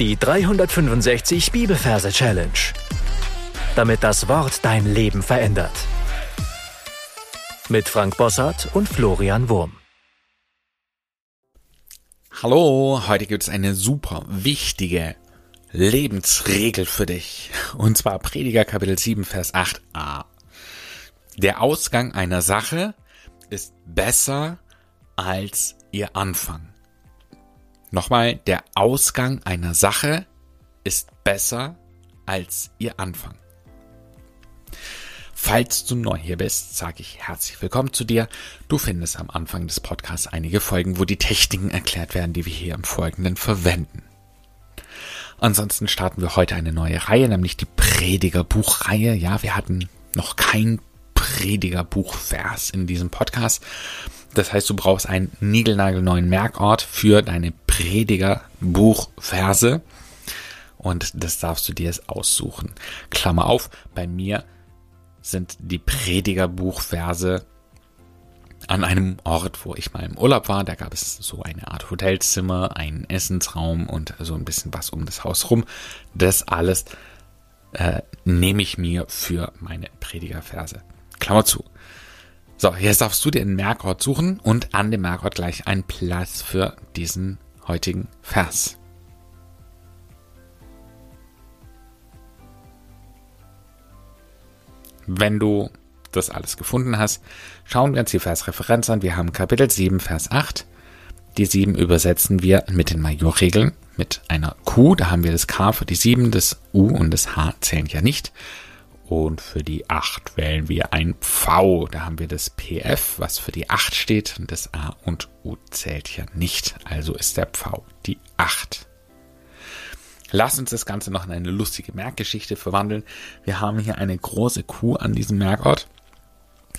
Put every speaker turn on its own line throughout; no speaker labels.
Die 365 Bibelverse Challenge. Damit das Wort dein Leben verändert. Mit Frank Bossart und Florian Wurm.
Hallo, heute gibt es eine super wichtige Lebensregel für dich. Und zwar Prediger Kapitel 7, Vers 8a. Der Ausgang einer Sache ist besser als ihr Anfang. Nochmal, der Ausgang einer Sache ist besser als ihr Anfang. Falls du neu hier bist, sage ich herzlich willkommen zu dir. Du findest am Anfang des Podcasts einige Folgen, wo die Techniken erklärt werden, die wir hier im Folgenden verwenden. Ansonsten starten wir heute eine neue Reihe, nämlich die Predigerbuchreihe. Ja, wir hatten noch kein Predigerbuchvers in diesem Podcast. Das heißt, du brauchst einen niegelnagelneuen Merkort für deine Prediger-Buchverse. Und das darfst du dir jetzt aussuchen. Klammer auf, bei mir sind die Prediger-Buchverse an einem Ort, wo ich mal im Urlaub war. Da gab es so eine Art Hotelzimmer, einen Essensraum und so ein bisschen was um das Haus rum. Das alles äh, nehme ich mir für meine Predigerverse. Klammer zu. So, jetzt darfst du dir einen Merkort suchen und an dem Merkort gleich einen Platz für diesen heutigen Vers. Wenn du das alles gefunden hast, schauen wir uns die Versreferenz an. Wir haben Kapitel 7, Vers 8. Die 7 übersetzen wir mit den Majorregeln, mit einer Q. Da haben wir das K für die 7, das U und das H zählen ja nicht. Und für die 8 wählen wir ein V. Da haben wir das PF, was für die 8 steht. Und das A und U zählt ja nicht. Also ist der V die 8. Lass uns das Ganze noch in eine lustige Merkgeschichte verwandeln. Wir haben hier eine große Q an diesem Merkort.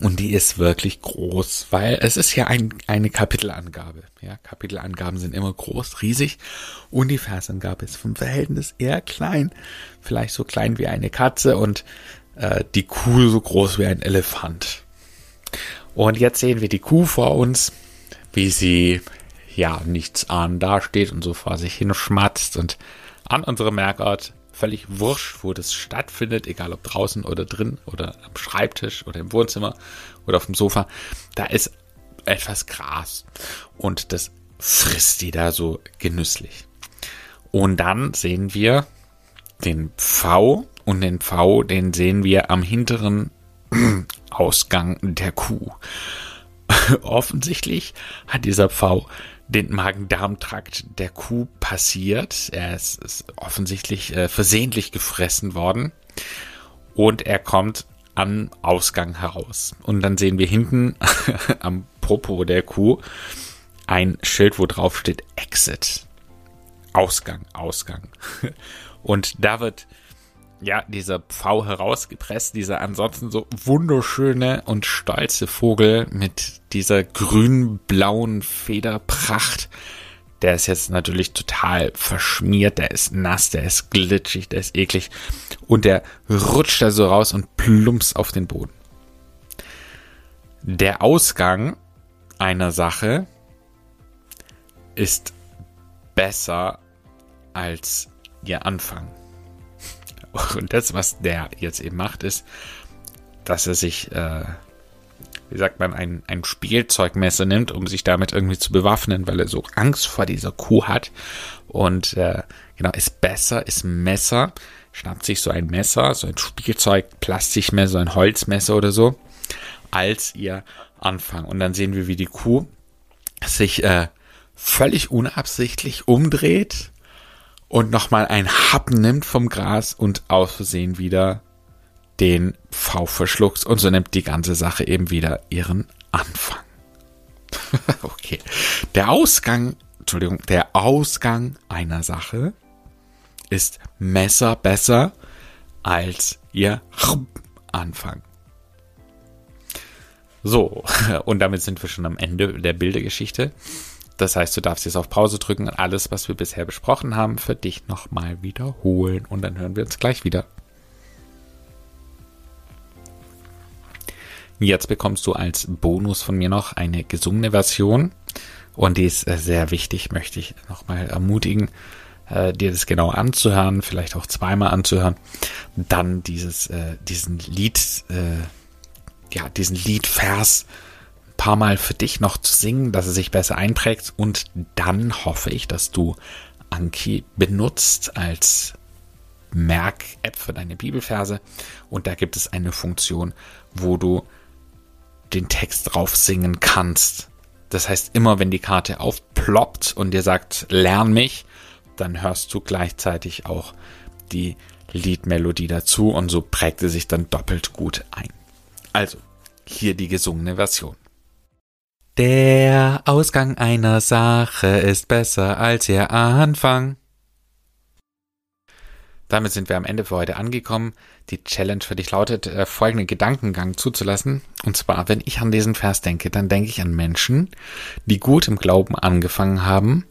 Und die ist wirklich groß, weil es ist ja ein, eine Kapitelangabe. Ja, Kapitelangaben sind immer groß, riesig. Und die Versangabe ist vom Verhältnis eher klein. Vielleicht so klein wie eine Katze und äh, die Kuh so groß wie ein Elefant. Und jetzt sehen wir die Kuh vor uns, wie sie ja nichts ahnen dasteht und so vor sich hin schmatzt und an unserem Merkort völlig wurscht, wo das stattfindet, egal ob draußen oder drin oder am Schreibtisch oder im Wohnzimmer oder auf dem Sofa, da ist etwas Gras und das frisst die da so genüsslich. Und dann sehen wir den Pfau und den Pfau, den sehen wir am hinteren Ausgang der Kuh. Offensichtlich hat dieser Pfau den Magen-Darm-Trakt der Kuh passiert. Er ist, ist offensichtlich äh, versehentlich gefressen worden und er kommt am Ausgang heraus. Und dann sehen wir hinten am Popo der Kuh ein Schild, wo drauf steht Exit. Ausgang, Ausgang. Und da wird ja dieser Pfau herausgepresst, dieser ansonsten so wunderschöne und stolze Vogel mit dieser grün-blauen Federpracht. Der ist jetzt natürlich total verschmiert, der ist nass, der ist glitschig, der ist eklig und der rutscht da so raus und plumps auf den Boden. Der Ausgang einer Sache ist besser als ihr Anfang. Und das, was der jetzt eben macht, ist, dass er sich, äh, wie sagt man, ein, ein Spielzeugmesser nimmt, um sich damit irgendwie zu bewaffnen, weil er so Angst vor dieser Kuh hat. Und äh, genau, ist besser, ist Messer, schnappt sich so ein Messer, so ein Spielzeug, Plastikmesser, ein Holzmesser oder so, als ihr Anfang. Und dann sehen wir, wie die Kuh sich äh, völlig unabsichtlich umdreht und nochmal ein Happen nimmt vom Gras und aus Versehen wieder den V verschluckt und so nimmt die ganze Sache eben wieder ihren Anfang. okay. Der Ausgang, Entschuldigung, der Ausgang einer Sache ist Messer besser als ihr Anfang. So, und damit sind wir schon am Ende der Bildergeschichte. Das heißt, du darfst jetzt auf Pause drücken und alles, was wir bisher besprochen haben, für dich nochmal wiederholen. Und dann hören wir uns gleich wieder. Jetzt bekommst du als Bonus von mir noch eine gesungene Version. Und die ist äh, sehr wichtig, möchte ich nochmal ermutigen. äh, dir das genau anzuhören, vielleicht auch zweimal anzuhören, dann dieses, äh, diesen Lied, ja, diesen Liedvers paar Mal für dich noch zu singen, dass er sich besser einprägt und dann hoffe ich, dass du Anki benutzt als Merk-App für deine Bibelverse und da gibt es eine Funktion, wo du den Text drauf singen kannst. Das heißt, immer wenn die Karte aufploppt und dir sagt, lern mich, dann hörst du gleichzeitig auch die Liedmelodie dazu und so prägt sie sich dann doppelt gut ein. Also, hier die gesungene Version. Der Ausgang einer Sache ist besser als ihr Anfang. Damit sind wir am Ende für heute angekommen. Die Challenge für dich lautet, äh, folgenden Gedankengang zuzulassen. Und zwar, wenn ich an diesen Vers denke, dann denke ich an Menschen, die gut im Glauben angefangen haben,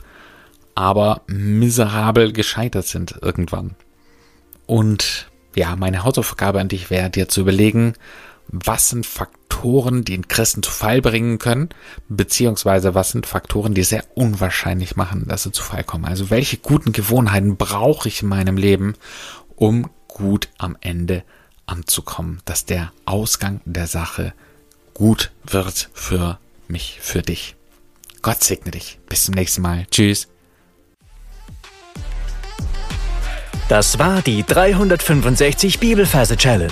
aber miserabel gescheitert sind irgendwann. Und ja, meine Hausaufgabe an dich wäre, dir zu überlegen, was sind Faktoren, die einen Christen zu Fall bringen können, beziehungsweise was sind Faktoren, die sehr unwahrscheinlich machen, dass sie zu Fall kommen. Also welche guten Gewohnheiten brauche ich in meinem Leben, um gut am Ende anzukommen, dass der Ausgang der Sache gut wird für mich, für dich. Gott segne dich. Bis zum nächsten Mal. Tschüss.
Das war die 365 Bibelferse Challenge.